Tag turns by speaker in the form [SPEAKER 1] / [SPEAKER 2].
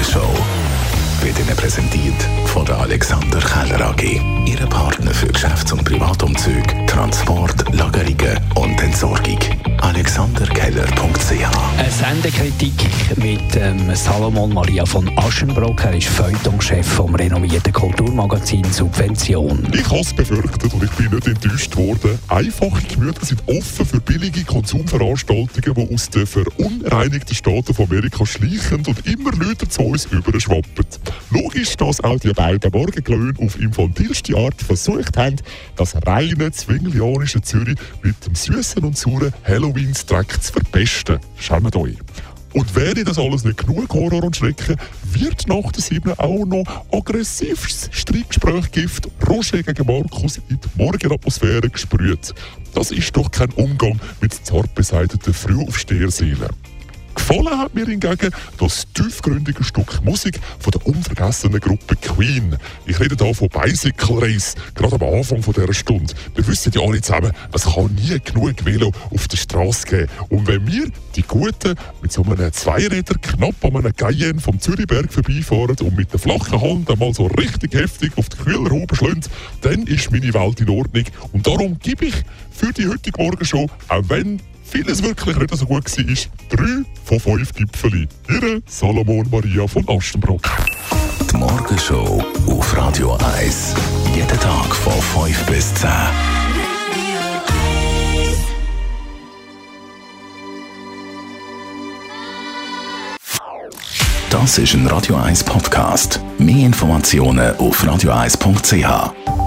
[SPEAKER 1] Morgenshow wird Ihnen präsentiert von der Alexander Keller AG. Ihre Partner für Geschäfts- und Privatumzug, Transport, Lagerungen und
[SPEAKER 2] Eine Sendekritik mit ähm, Salomon Maria von Aschenbrock. Er ist Feuilletonchef vom renovierten Kulturmagazin Subvention.
[SPEAKER 3] Ich habe es befürchtet und ich bin nicht enttäuscht worden. Einfache Gemüter sind offen für billige Konsumveranstaltungen, die aus den verunreinigten Staaten von Amerika schleichen und immer Leute zu uns überschwappen. Logisch, dass auch die beiden Morgenglöhne auf infantilste Art versucht haben, das reine zwinglianische Zürich mit dem süßen und sauren Halloween-Dreck zu verpesten. Schämt euch. Und wäre das alles nicht genug Horror und Schrecken, wird nach der 7 auch noch aggressives Streitgesprächgift Roger gegen Markus in die Morgenatmosphäre gesprüht. Das ist doch kein Umgang mit zart beseiteten Frühaufsteherseelen. Gefallen hat mir hingegen das tiefgründige Stück Musik von der unvergessenen Gruppe Queen. Ich rede hier von Bicycle Race, gerade am Anfang dieser Stunde. Wir wissen ja alle zusammen, es kann nie genug Velo auf der Straße geben. Und wenn wir, die Guten, mit so einem Zweiräder knapp an einem Cayenne vom Zürichberg vorbeifahren und mit der flachen Hand einmal so richtig heftig auf die Kühlerhaube schlagen, dann ist meine Welt in Ordnung. Und darum gebe ich für die heutige Morgenshow, auch wenn vieles wirklich nicht so gut war, drei von fünf Gipfeli. Ihre Salomon Maria von Astenbrock.
[SPEAKER 1] Die Morgenshow auf Radio 1. Jeden Tag von 5 bis 10. Das ist ein Radio 1 Podcast. Mehr Informationen auf radio1.ch.